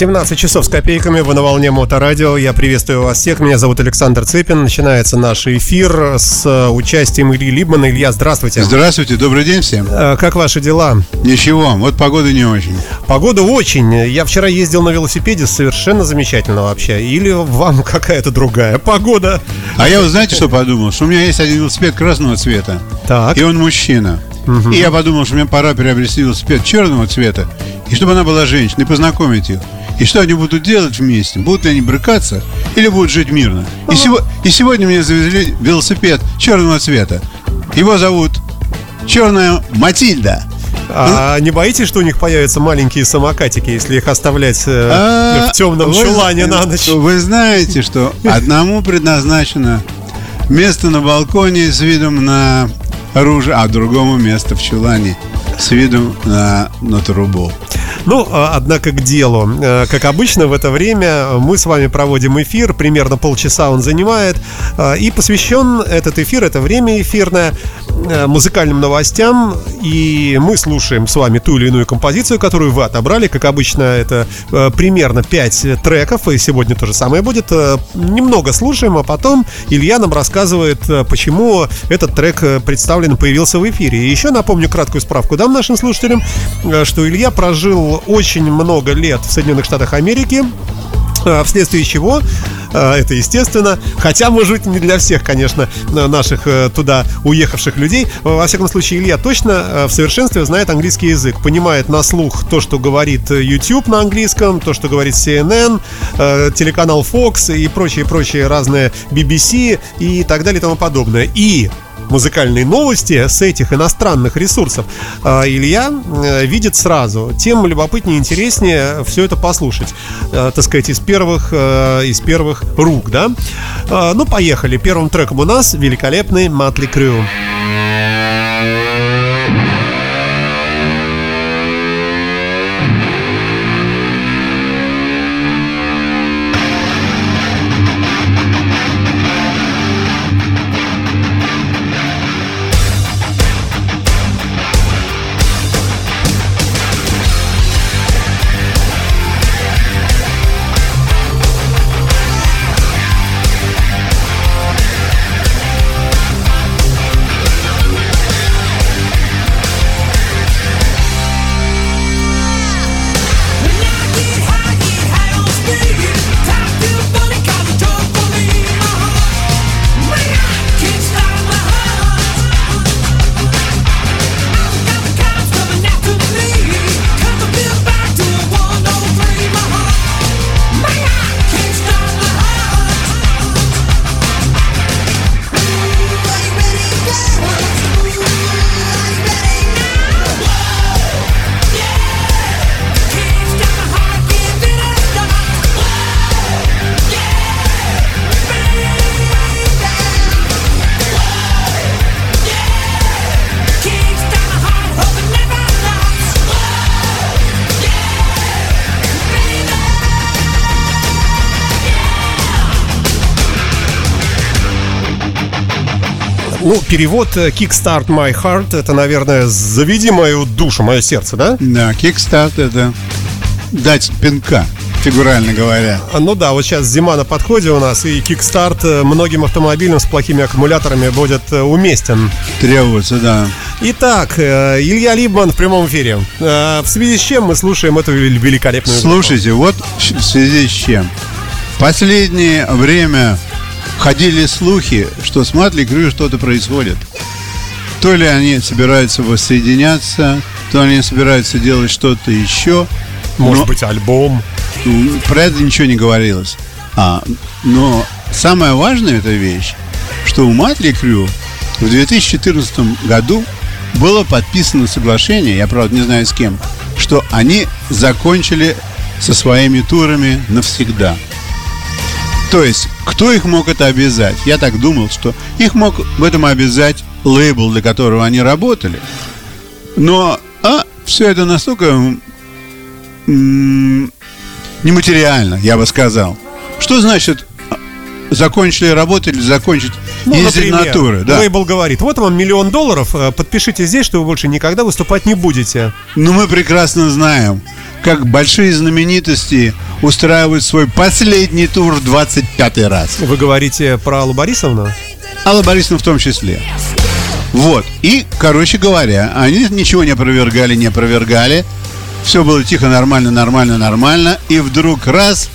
17 часов с копейками, вы на волне Моторадио. Я приветствую вас всех. Меня зовут Александр Цыпин. Начинается наш эфир с э, участием Ильи Либмана. Илья, здравствуйте. Здравствуйте, добрый день всем. Э, Как ваши дела? Ничего, вот погода не очень. Погода очень. Я вчера ездил на велосипеде, совершенно замечательно вообще. Или вам какая-то другая погода? А я вот знаете, что подумал? Что у меня есть один велосипед красного цвета, Так. и он мужчина. И я подумал, что мне пора приобрести велосипед черного цвета, и чтобы она была женщиной, и познакомить их. И что они будут делать вместе? Будут ли они брыкаться или будут жить мирно? И, сего- и сегодня мне завезли велосипед черного цвета. Его зовут Черная Матильда. А не боитесь, что у них появятся маленькие самокатики, если их оставлять э, А, в темном вы чулане на ночь? Вы знаете, что одному предназначено место на балконе с видом на оружие, а другому место в чулане с видом на, на трубу. Ну, а, однако к делу. Э, Как обычно, в это время мы с вами проводим эфир, примерно полчаса он занимает, э, и посвящен этот эфир, это время эфирное, э, музыкальным новостям, и мы слушаем с вами ту или иную композицию, которую вы отобрали. Как обычно, это э, примерно 5 треков, и сегодня то же самое будет. Э, Немного слушаем, а потом Илья нам рассказывает, э, почему этот трек э, представлен, появился в эфире. И еще напомню краткую справку дам нашим слушателям, э, что Илья прожил очень много лет в Соединенных Штатах Америки, э, вследствие чего, это естественно, хотя, может быть, не для всех, конечно, наших э, туда уехавших людей. Во всяком случае, Илья точно э, в совершенстве знает английский язык, понимает на слух то, что говорит э, YouTube на английском, то, что говорит CNN, телеканал Fox и прочие-прочие разные BBC и так далее и тому подобное. И музыкальные новости с этих иностранных ресурсов Илья видит сразу. Тем любопытнее и интереснее все это послушать, так сказать, из первых, из первых рук, да? Э, Ну, поехали. Первым треком у нас великолепный Матли Крю. Ну, перевод э, Kickstart My Heart это, наверное, заведи мою душу, мое сердце, да? Да, kickstart это дать пинка, фигурально говоря. А, Ну да, вот сейчас зима на подходе у нас, и kickstart многим автомобилям с плохими аккумуляторами будет э, уместен. Требуется, да. Итак, э, Илья Либман в прямом эфире. В связи с чем мы слушаем эту вел- великолепную группу? Слушайте, вот в связи с чем. Последнее время ходили слухи, что с Матли Крю что-то происходит. То ли они собираются воссоединяться, то они собираются делать что-то еще. Может Но- быть, альбом. Про это ничего не говорилось. А, но самая важная эта вещь, что у Матли Крю в 2014 году было подписано соглашение, я правда не знаю с кем, что они закончили со своими турами навсегда. То есть, кто их мог это обязать? Я так думал, что их мог в этом обязать лейбл, для которого они работали. Но а, все это настолько нематериально, я бы сказал. Что значит а, закончили работать или закончить Ну, ездить на например, туры? Да. лейбл говорит, вот вам миллион долларов, э, подпишите здесь, что вы больше никогда выступать не будете. Но мы прекрасно знаем, как большие знаменитости устраивают свой последний тур в 25 раз. Вы говорите про Аллу Борисовну? Алла Борисовна в том числе. Вот. И, короче говоря, они ничего не опровергали, не опровергали. Все было тихо, нормально, нормально, нормально. И вдруг раз,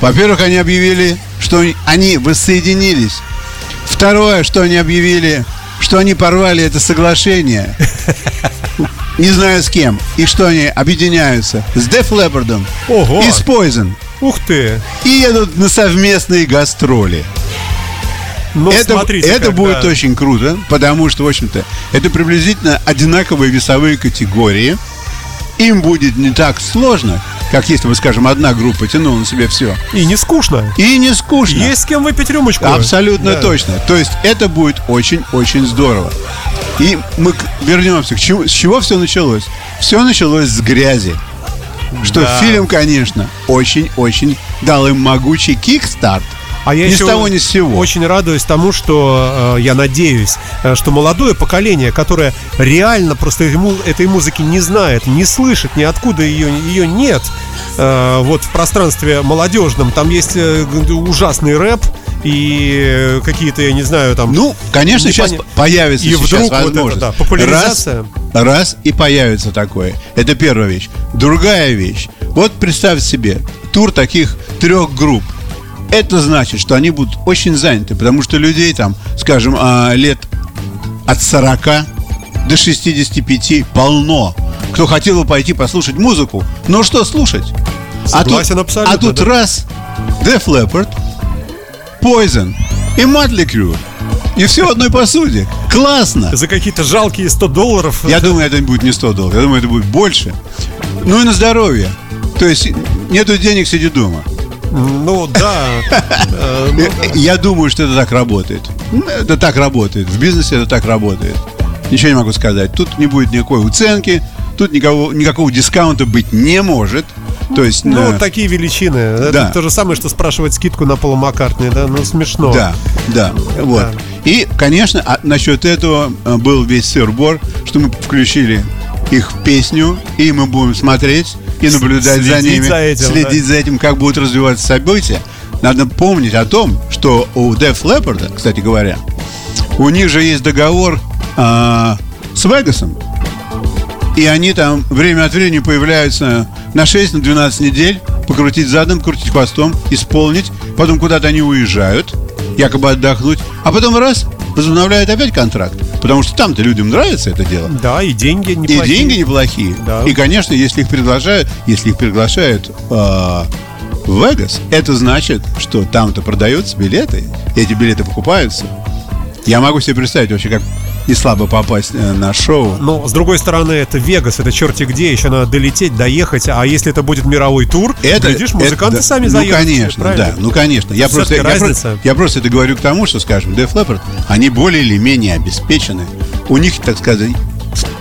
во-первых, они объявили, что они воссоединились. Второе, что они объявили, что они порвали это соглашение. Не знаю с кем. И что они объединяются с Def Leppard Ого. и с Poison. Ух ты! И едут на совместные гастроли. Ну, это смотрите, это когда- будет очень круто, потому что, в общем-то, это приблизительно одинаковые весовые категории. Им будет не так сложно, как если бы, скажем, одна группа тянула на себе все. И не скучно. И не скучно. Есть с кем выпить рюмочку. Абсолютно Да. точно. То есть это будет очень-очень здорово. И мы вернемся к чему, с чего все началось. Все началось с грязи. Что Да. фильм, конечно, очень-очень дал им могучий кикстарт. А я ни еще с того, ни с сего. очень радуюсь тому, что э, я надеюсь, э, что молодое поколение, которое реально просто этой му- этой музыки не знает, не слышит, ниоткуда ее, ее нет, э, вот в пространстве молодежном, там есть э, ужасный рэп и э, какие-то, я не знаю, там... Ну, конечно, сейчас непоня- появится И сейчас вдруг вот это, возможность. да, популяризация. Раз, раз и появится такое. Это первая вещь. Другая вещь. Вот представь себе тур таких трех групп. Это значит, что они будут очень заняты, потому что людей там, скажем, а, лет от 40 до 65 полно. Кто хотел бы пойти послушать музыку, но что слушать? Согласен а тут, абсолютно, А тут да. раз Def Leppard, Poison и Motley Crue. И все в одной посуде. Классно. За какие-то жалкие 100 долларов. Я думаю, это будет не 100 долларов. Я думаю, это будет больше. Ну и на здоровье. То есть нету денег, сиди дома. Ну да. Я думаю, что это так работает. Это так работает. В бизнесе это так работает. Ничего не могу сказать. Тут не будет никакой уценки. Тут никого, никакого дискаунта быть не может. То есть, Ну, э, такие величины. Это Да. то же самое, что спрашивать скидку на Пола Маккартни, да? Ну, смешно. Да, да, вот. И, конечно, а насчет этого э, был весь сыр-бор, что мы включили их песню, и мы будем смотреть и наблюдать за Следить ними, за этим, следить за этим, как будут развиваться события. Надо помнить о том, что у Def Leppard, кстати говоря, у них же есть договор а, с Вегасом, и они там время от времени появляются на 6-12 недель, покрутить задом, крутить хвостом, исполнить. Потом куда-то они уезжают, якобы отдохнуть. А потом раз, возобновляют опять контракт. Потому что там-то людям нравится это дело. Да, и деньги И неплохие. деньги неплохие. Да. И, конечно, если их приглашают, если их приглашают э, в Вегас, это значит, что там-то продаются билеты, и эти билеты покупаются. Я могу себе представить вообще, как не слабо попасть э, на шоу. Но, с другой стороны, это Вегас, это черти где, еще надо долететь, доехать. А если это будет мировой тур, Это, глядишь, музыканты это- сами ну, заедут. конечно, правильно? да, ну конечно. Я просто, я, разница. про- я просто это говорю к тому, что, скажем, Def Leppard, они более или менее обеспечены. У них, так сказать,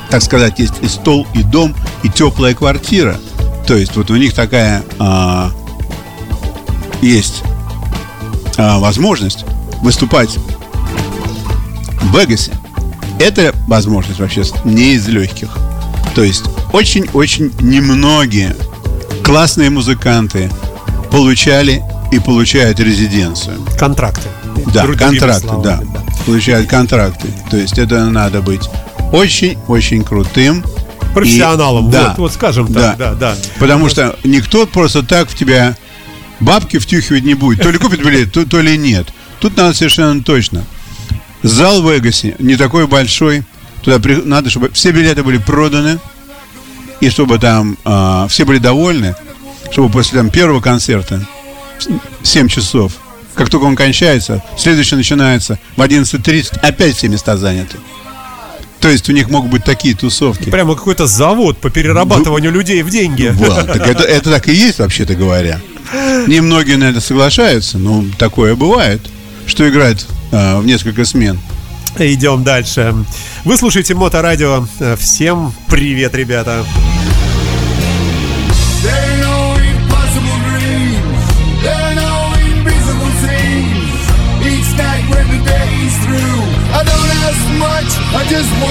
так сказать, есть и стол, и дом, и теплая квартира. То есть вот у них такая а, есть а, возможность выступать в Вегасе. Это возможность вообще не из легких. То есть очень-очень немногие классные музыканты получали и получают резиденцию. Контракты. Да, Другими контракты, словами, да. Получают контракты. То есть это надо быть очень-очень крутым. Профессионалом, И- да, вот, вот скажем так, да, да. Потому что никто просто так в тебя бабки втюхивать не будет. То ли купит билет, то, то ли нет. Тут надо совершенно точно. Зал в Вегасе не такой большой. Туда при- надо, чтобы все билеты были проданы. И чтобы там а, все были довольны. Чтобы после там, первого концерта в 7 часов, как только он кончается, следующий начинается в 11.30, опять все места заняты. То есть у них могут быть такие тусовки. Прямо какой-то завод по перерабатыванию людей в деньги. Вот, так это, это так и есть, вообще-то говоря. Немногие на это соглашаются, но такое бывает, что играют э, в несколько смен. Идем дальше. Вы слушаете Моторадио. Э, всем привет, ребята. I just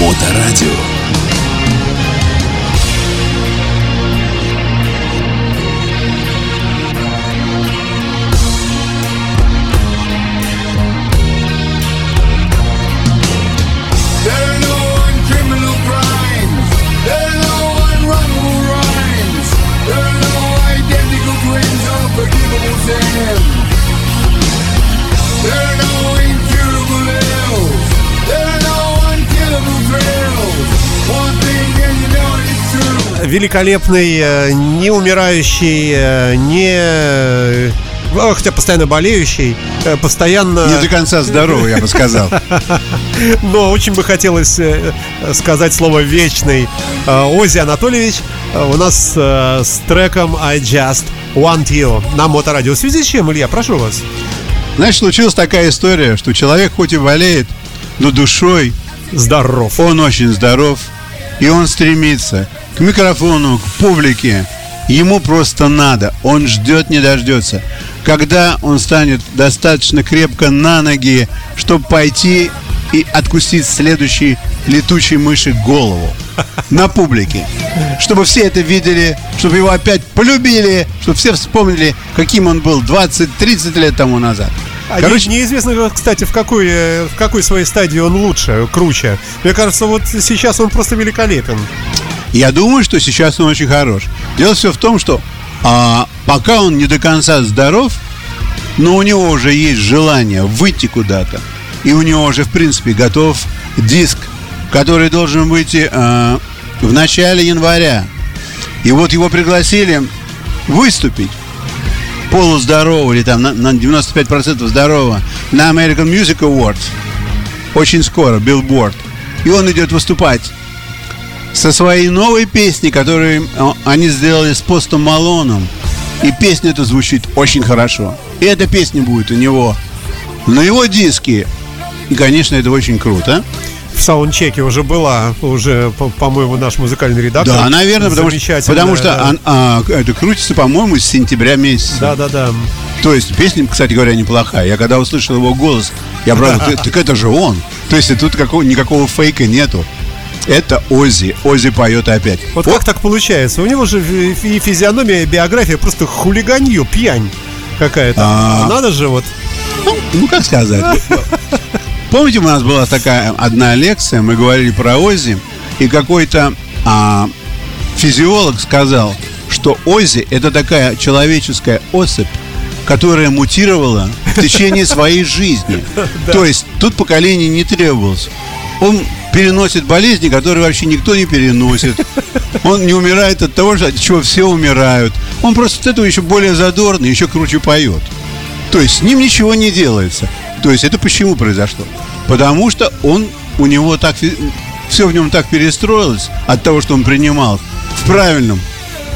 Моторадио. Великолепный, э, не умирающий, э, не... э, Хотя постоянно болеющий, постоянно... Не до конца здоровый, я бы сказал. Но очень бы хотелось сказать слово «вечный». Ози Анатольевич у нас с треком «I Just Want You» на Моторадио. В связи с чем, Илья, прошу вас? Знаешь, случилась такая история, что человек хоть и болеет, но душой Здоров. он очень здоров, и он стремится к микрофону, к публике. Ему просто надо, он ждет, не дождется. Когда он станет достаточно крепко на ноги, чтобы пойти и откусить следующей летучей мыши голову на публике. Чтобы все это видели, чтобы его опять полюбили, чтобы все вспомнили, каким он был 20-30 лет тому назад. А Короче, не- неизвестно, кстати, в какой, э, в какой своей стадии он лучше, круче. Мне кажется, вот сейчас он просто великолепен. Я думаю, что сейчас он очень хорош. Дело все в том, что а, пока он не до конца здоров, но у него уже есть желание выйти куда-то. И у него уже, в принципе, готов диск, который должен выйти а, в начале января. И вот его пригласили выступить полуздорового или там на, на 95% здорового на American Music Awards. Очень скоро, Billboard. И он идет выступать со своей новой песней, которую они сделали с Постом Малоном. И песня эта звучит очень хорошо. И эта песня будет у него на его диске. И, конечно, это очень круто. В саундчеке уже была, уже, по- по-моему, наш музыкальный редактор. Да, наверное, потому что, потому что да. а, это крутится, по-моему, с сентября месяца. Да, да, да. То есть песня, кстати говоря, неплохая. Я когда услышал его голос, я правда, «Ты- так это же он. То есть тут какого, никакого фейка нету. Это Оззи. Оззи поет опять. Вот О, как так получается? У него же и физиономия, и биография просто хулиганью, пьянь какая-то. А. Надо же вот. Ну, ну, как сказать. Помните, у нас была такая одна лекция, мы говорили про Оззи, и какой-то а, физиолог сказал, что Оззи это такая человеческая особь, которая мутировала в течение своей жизни. То есть тут поколение не требовалось. Он переносит болезни, которые вообще никто не переносит. Он не умирает от того, от чего все умирают. Он просто от этого еще более задорный, еще круче поет. То есть с ним ничего не делается. То есть это почему произошло? Потому что он, у него так, все в нем так перестроилось от того, что он принимал в правильном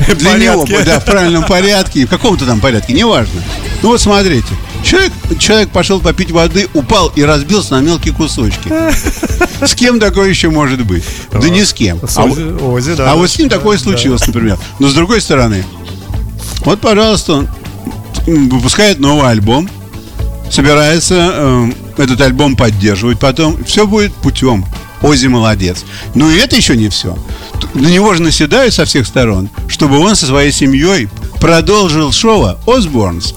для него, да, в правильном порядке, в каком-то там порядке, неважно. Ну вот смотрите, человек, человек пошел попить воды, упал и разбился на мелкие кусочки. С кем такое еще может быть? Да ни с кем. С А Оззи, да, а да, вот с ним да, такое да. случилось, например. Но с другой стороны, вот, пожалуйста, он выпускает новый альбом, собирается э, этот альбом поддерживать, потом все будет путем. Ози молодец. Но и это еще не все. На него же наседают со всех сторон, чтобы он со своей семьей продолжил шоу Осборнс.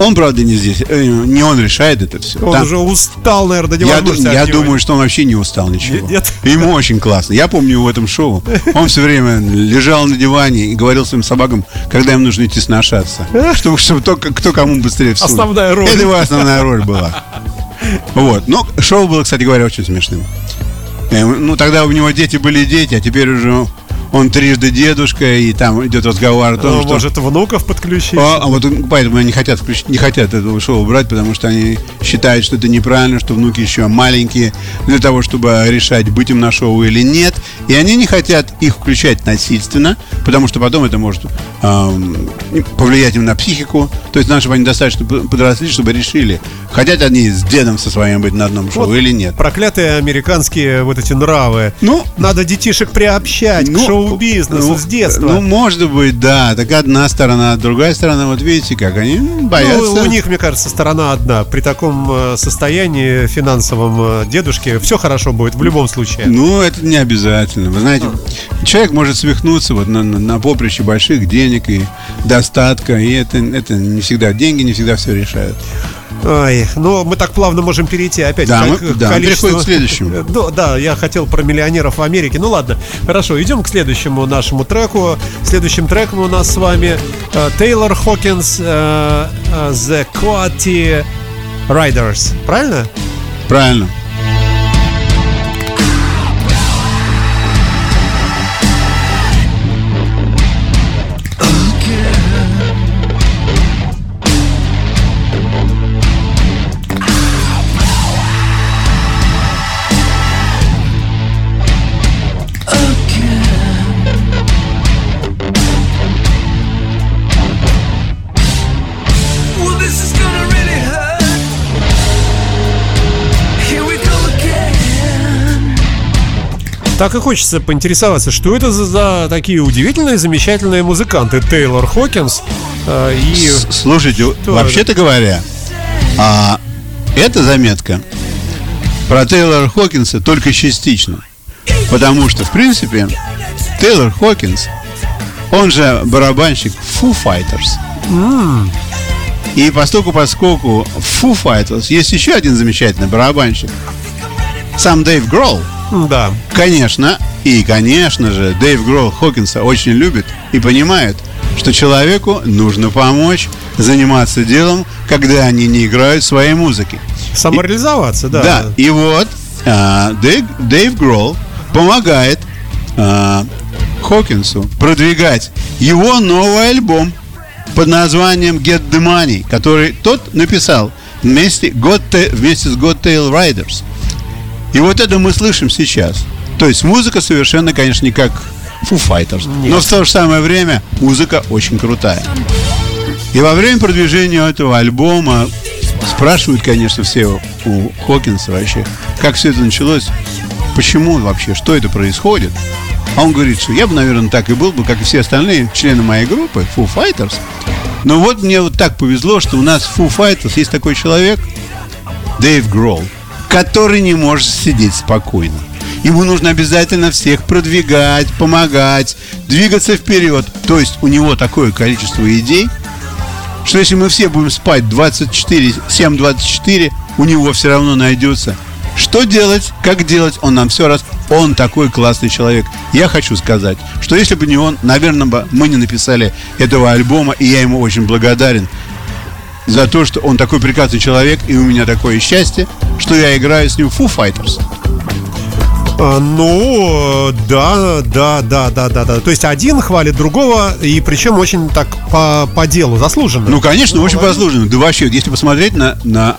Он, правда, не здесь, э, не он решает это все. Он уже устал, наверное, до Я, ду- я думаю, что он вообще не устал ничего. Нет, Ему очень классно. Я помню в этом шоу. Он все время лежал на диване и говорил своим собакам, когда им нужно идти сношаться. Чтобы, чтобы кто, кто кому быстрее всунет. Основная роль. Это его основная роль была. Вот. Но шоу было, кстати говоря, очень смешным. Э, Ну, тогда у него дети были дети, а теперь уже он трижды дедушка, и там идет разговор о том, Ну, что... Может, внуков подключить? А, а вот поэтому они не хотят включить, не хотят этого шоу брать, потому что они считают, что это неправильно, что внуки еще маленькие для того, чтобы решать, быть им на шоу или нет. И они не хотят их включать насильственно, потому что потом это может ам, повлиять им на психику. То есть чтобы они достаточно подросли, чтобы решили, хотят они с дедом со своим быть на одном шоу Вот или нет. Проклятые американские вот эти нравы. Ну, Надо детишек приобщать к шоу-бизнесу ну, с детства. Ну, может быть, да. Так одна сторона, другая сторона, вот видите, как они боятся. Ну, у них, мне кажется, сторона одна. При таком э, состоянии финансовом э, дедушки все хорошо будет в любом случае. Ну, это не обязательно. Вы знаете, человек может свихнуться вот на, на, на поприще больших денег и достатка, и это, это не всегда деньги, не всегда все решают. Ай, ну мы так плавно можем перейти опять Да, мы- к да, количеству- к следующему. Да, да, я хотел про миллионеров в Америке. Ну ладно, хорошо, идем к следующему нашему треку. Следующим треком у нас с вами э, Тейлор Хокинс э, э, The Coati Riders. Правильно? Правильно. Так и хочется поинтересоваться, что это за, за такие удивительные, замечательные музыканты. Тейлор Хокинс э, и... Слушайте, вообще-то говоря, а, эта заметка про Тейлора Хокинса только частично. Потому что, в принципе, Тейлор Хокинс, он же барабанщик Foo Fighters. И поскольку, поскольку в Foo Fighters есть еще один замечательный барабанщик, сам Дэйв Гролл, Да. Конечно, и, конечно же, Дэйв Гролл Хокинса очень любит и понимает, что человеку нужно помочь заниматься делом, когда они не играют своей музыки. Самореализоваться, да. Да, и вот а, Дэйв, Дэйв Гролл помогает а, Хокинсу продвигать его новый альбом под названием Get the Money, который тот написал вместе, God вместе с God Tail Riders. И вот это мы слышим сейчас. То есть музыка совершенно, конечно, не как Foo Fighters, но в то же самое время музыка очень крутая. И во время продвижения этого альбома спрашивают, конечно, все у- у Хокинса вообще, как все это началось, почему вообще, что это происходит. А он говорит, что я бы, наверное, так и был бы, как и все остальные члены моей группы, Foo Fighters. Но вот мне вот так повезло, что у нас в Foo Fighters есть такой человек, Дэйв Гролл, который не может сидеть спокойно. Ему нужно обязательно всех продвигать, помогать, двигаться вперед. То есть у него такое количество идей, что если мы все будем спать 24, 7-24, у него все равно найдется. Что делать, как делать, он нам все раз. Он такой классный человек. Я хочу сказать, что если бы не он, наверное, бы мы не написали этого альбома, и я ему очень благодарен за то, что он такой прекрасный человек, и у меня такое счастье, что я играю с ним в Foo Fighters. А, Ну, да, да, да, да, да, да. То есть один хвалит другого, и причем очень так по, по делу, заслуженно. Ну, конечно, очень заслуженно. Да вообще, если посмотреть на, на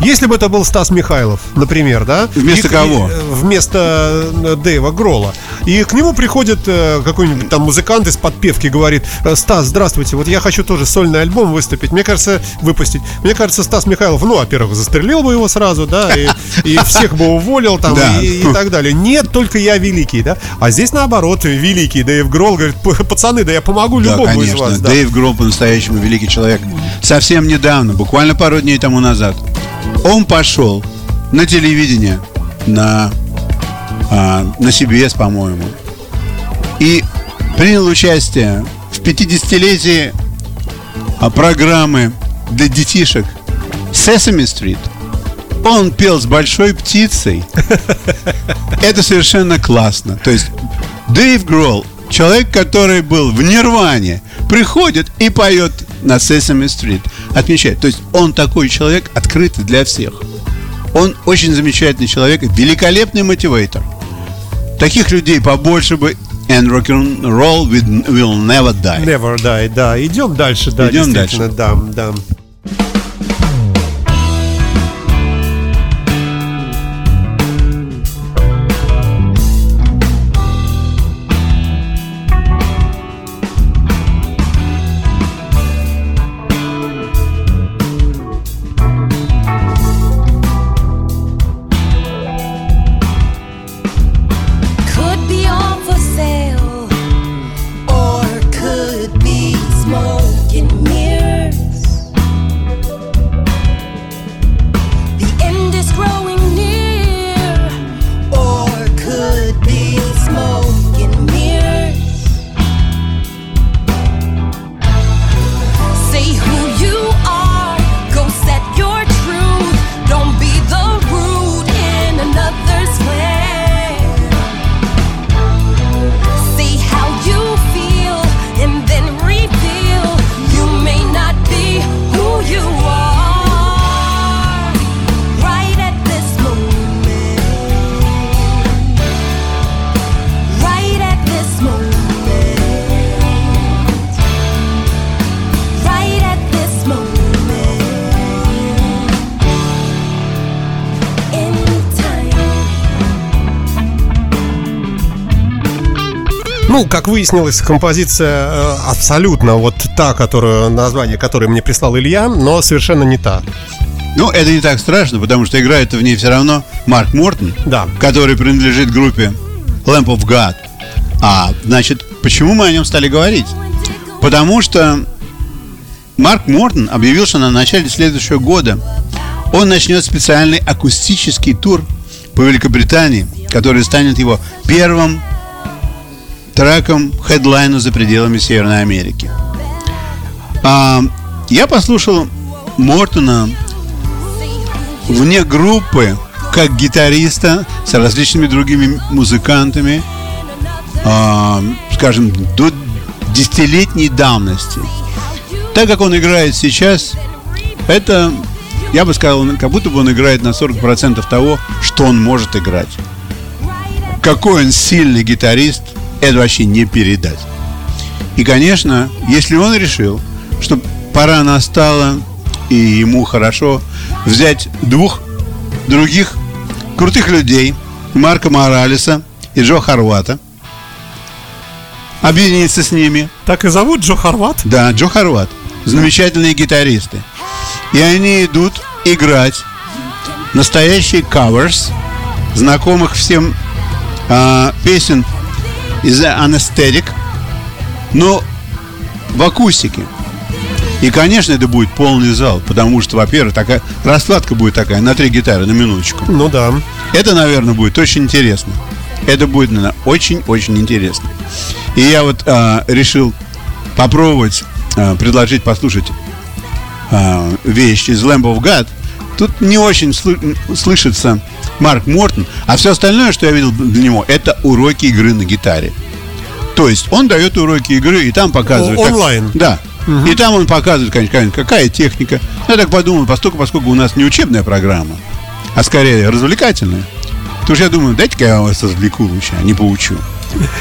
Если бы это был Стас Михайлов, например, да? Вместо И- кого? и, вместо э, Дэйва Грола. И к нему приходит э, какой-нибудь там музыкант из подпевки, говорит, «Э, Стас, здравствуйте, вот я хочу тоже сольный альбом выступить. Мне кажется, выпустить. Мне кажется, Стас Михайлов, ну, во-первых, застрелил бы его сразу, да, и, и всех бы уволил там Да. и, и так далее. Нет, только я великий, да. А здесь наоборот, великий Дэйв Грол говорит, «П- пацаны, да я помогу Да, любому из конечно. вас. Да. Дэйв Гролл по-настоящему великий человек. Совсем недавно, буквально пару дней тому назад, он пошел на телевидение, на, а, на CBS, по-моему, и принял участие в 50-летии а, программы для детишек Sesame Street. Он пел с большой птицей. Это совершенно классно. То есть Дэйв Гролл, человек, который был в Нирване, приходит и поет на Sesame Street. Отмечает. То есть он такой человек, открытый для всех. Он очень замечательный человек, великолепный мотиватор. Таких людей побольше бы and rock and roll will, will never die. Never die, да. Идем дальше, да, Идем действительно, да, да. Ну, как выяснилось, композиция э, абсолютно вот та, которую, название которой мне прислал Илья, но совершенно не та. Ну, это не так страшно, потому что играет в ней все равно Марк Мортон, Да. который принадлежит группе Lamp of God. А, значит, почему мы о нем стали говорить? Потому что Марк Мортон объявил, что на начале следующего года он начнет специальный акустический тур по Великобритании, который станет его первым треком хедлайну за пределами Северной Америки. А, я послушал Мортона вне группы как гитариста с различными другими музыкантами, а, скажем, до десятилетней давности. Так как он играет сейчас, это, я бы сказал, как будто бы он играет на 40% того, что он может играть. Какой он сильный гитарист, это вообще не передать. И, конечно, если он решил, что пора настала, и ему хорошо взять двух других крутых людей, Марка Моралеса и Джо Хорвата, объединиться с ними. Так и зовут Джо Хорват? Да, Джо Хорват. Замечательные гитаристы. И они идут играть настоящие covers знакомых всем а, песен из Anesthetic, но в акустике. И, конечно, это будет полный зал, потому что, во-первых, такая раскладка будет такая на три гитары на минуточку. Ну да. Это, наверное, будет очень интересно. Это будет, наверное, очень-очень интересно. И я вот а, решил попробовать а, предложить послушать а, вещь из Lamb of God. Тут не очень слы- слышится Марк Мортон, а все остальное, что я видел для него, это уроки игры на гитаре. То есть он дает уроки игры и там показывает. О- как- онлайн. да. И там он показывает, конечно, какая техника. Я так подумал, поскольку, поскольку у нас не учебная программа, а скорее развлекательная, то уж я думаю, дайте-ка я вас развлеку лучше, а не поучу.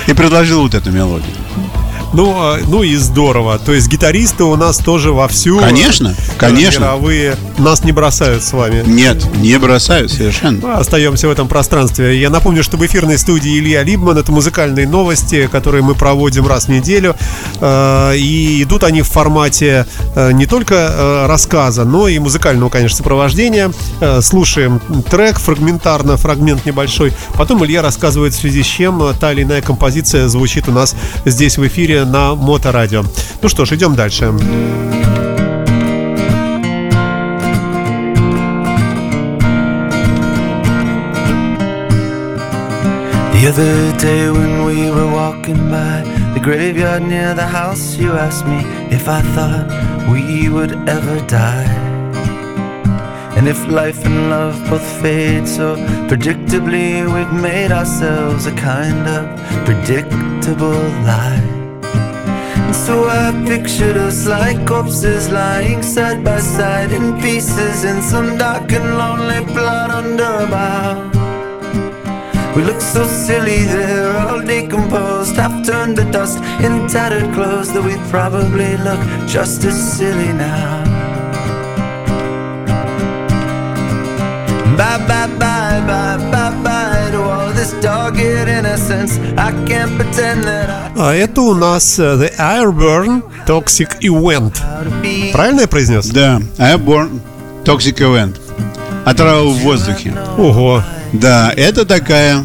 И предложил вот эту мелодию. Ну, а, ну и здорово. То есть гитаристы у нас тоже вовсю. Конечно, э, конечно. Мировые нас не бросают с вами. Нет, не бросаю совершенно. Остаемся в этом пространстве. Я напомню, что в эфирной студии Илья Либман. Это музыкальные новости, которые мы проводим раз в неделю. Э, И идут они в формате э, не только рассказа, но и музыкального, конечно, сопровождения. Слушаем трек фрагментарно, фрагмент небольшой. Потом Илья рассказывает, в связи с чем та или иная композиция звучит у нас здесь в эфире на Моторадио. Ну что ж, идем дальше. The other day when we were walking by the graveyard near the house, you asked me if I thought we would ever die. And if life and love both fade so predictably, we've made ourselves a kind of predictable lie. So I pictured us like corpses lying side by side in pieces in some dark and lonely plot under a bough. We look so silly there, all decomposed, half turned to dust in tattered clothes that we'd probably look just as silly now. Bye bye bye bye bye А это у нас э, The Airburn Toxic Event. Правильно я произнес? Да, Airborne Toxic Event. Отрава в воздухе. Ого. Да, это такая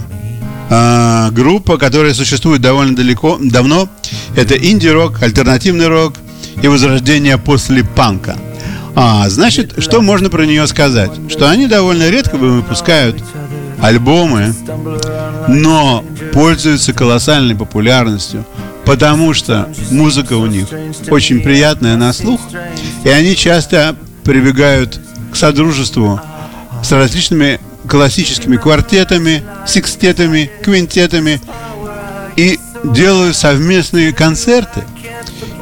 а, группа, которая существует довольно далеко, давно. Это инди-рок, альтернативный рок и возрождение после панка. А, значит, что можно про нее сказать? Что они довольно редко выпускают альбомы, но пользуются колоссальной популярностью, потому что музыка у них очень приятная на слух, и они часто прибегают к содружеству с различными классическими квартетами, секстетами, квинтетами и делают совместные концерты.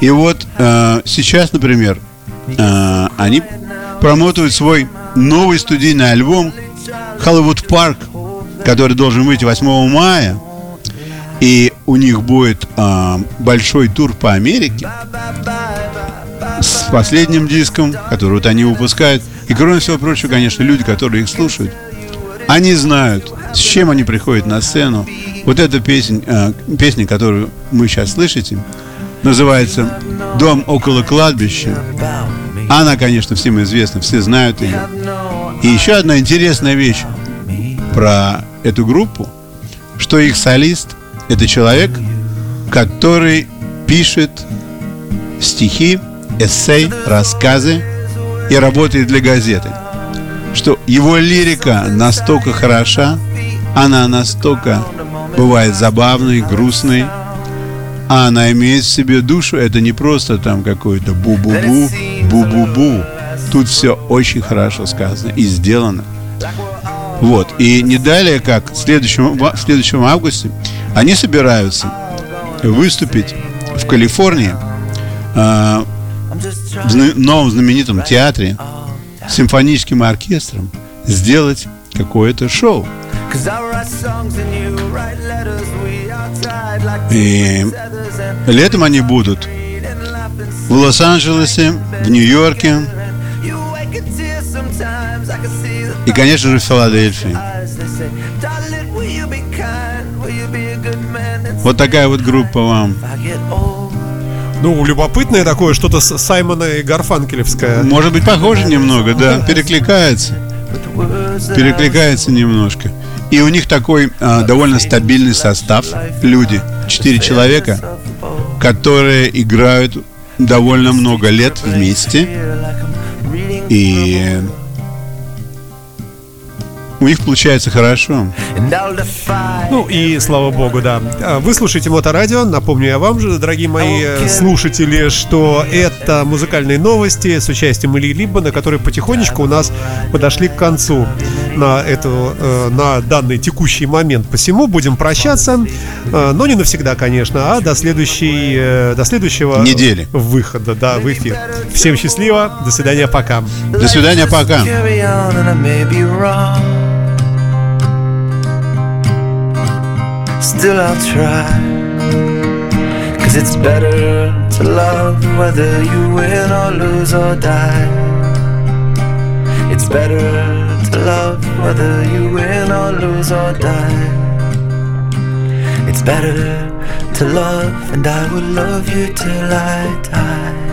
И вот э, сейчас, например, э, они промотуют свой новый студийный альбом Hollywood Park, который должен выйти 8 мая. И у них будет э, большой тур по Америке с последним диском, который вот они выпускают. И кроме всего прочего, конечно, люди, которые их слушают, они знают, с чем они приходят на сцену. Вот эта песня, э, песня, которую мы сейчас слышите, называется «Дом около кладбища». Она, конечно, всем известна, все знают ее. И еще одна интересная вещь про эту группу, что их солист – это человек, который пишет стихи, эссей, рассказы и работает для газеты. Что его лирика настолько хороша, она настолько бывает забавной, грустной, а она имеет в себе душу, это не просто там какой-то бу-бу-бу, бу-бу-бу. Тут все очень хорошо сказано и сделано. Вот. И не далее, как в следующем, в следующем августе, они собираются выступить в Калифорнии а, в новом знаменитом театре с симфоническим оркестром сделать какое-то шоу. И летом они будут в Лос-Анджелесе, в Нью-Йорке и, конечно же, в Филадельфии. Вот такая вот группа вам. Ну, любопытное такое, что-то с Саймона и Гарфанкелевское. Может быть, похоже немного, да, перекликается. Перекликается немножко. И у них такой а, довольно стабильный состав. Люди, четыре человека, которые играют довольно много лет вместе. И у них получается хорошо. Ну и слава богу, да. А, Вы слушаете Моторадио. Напомню я вам же, дорогие мои слушатели, что это музыкальные новости с участием Ильи Либмана, которые потихонечку у нас подошли к концу на, эту, э, на данный текущий момент. Посему будем прощаться, э, но не навсегда, конечно, а до, следующей, э, до следующего Недели. выхода да, в эфир. Всем счастливо, до свидания, пока. До свидания, пока. Still I'll try. Cause it's better to love whether you win or lose or die. It's better to love whether you win or lose or die. It's better to love, and I will love you till I die.